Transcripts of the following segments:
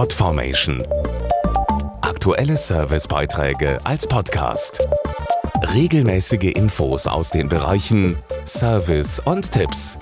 Podformation. Aktuelle Servicebeiträge als Podcast. Regelmäßige Infos aus den Bereichen Service und Tipps.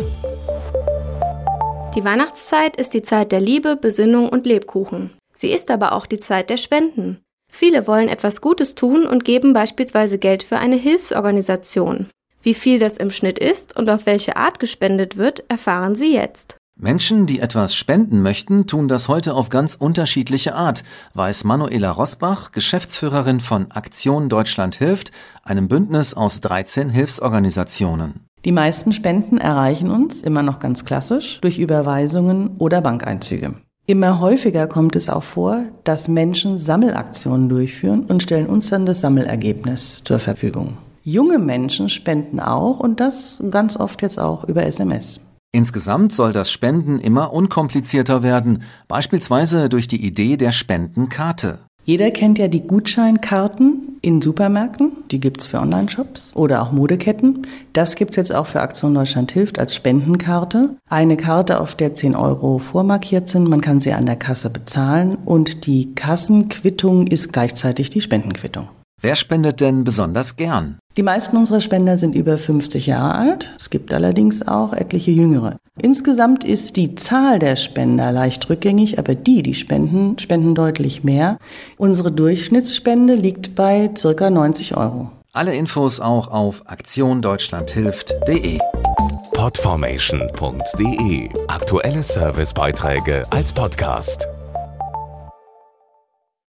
Die Weihnachtszeit ist die Zeit der Liebe, Besinnung und Lebkuchen. Sie ist aber auch die Zeit der Spenden. Viele wollen etwas Gutes tun und geben beispielsweise Geld für eine Hilfsorganisation. Wie viel das im Schnitt ist und auf welche Art gespendet wird, erfahren Sie jetzt. Menschen, die etwas spenden möchten, tun das heute auf ganz unterschiedliche Art, weiß Manuela Rosbach, Geschäftsführerin von Aktion Deutschland hilft, einem Bündnis aus 13 Hilfsorganisationen. Die meisten Spenden erreichen uns, immer noch ganz klassisch, durch Überweisungen oder Bankeinzüge. Immer häufiger kommt es auch vor, dass Menschen Sammelaktionen durchführen und stellen uns dann das Sammelergebnis zur Verfügung. Junge Menschen spenden auch und das ganz oft jetzt auch über SMS. Insgesamt soll das Spenden immer unkomplizierter werden, beispielsweise durch die Idee der Spendenkarte. Jeder kennt ja die Gutscheinkarten in Supermärkten, die gibt's für Online-Shops oder auch Modeketten. Das gibt's jetzt auch für Aktion Deutschland hilft als Spendenkarte. Eine Karte, auf der 10 Euro vormarkiert sind, man kann sie an der Kasse bezahlen und die Kassenquittung ist gleichzeitig die Spendenquittung. Wer spendet denn besonders gern? Die meisten unserer Spender sind über 50 Jahre alt. Es gibt allerdings auch etliche Jüngere. Insgesamt ist die Zahl der Spender leicht rückgängig, aber die, die spenden, spenden deutlich mehr. Unsere Durchschnittsspende liegt bei circa 90 Euro. Alle Infos auch auf aktiondeutschlandhilft.de. Podformation.de Aktuelle Servicebeiträge als Podcast.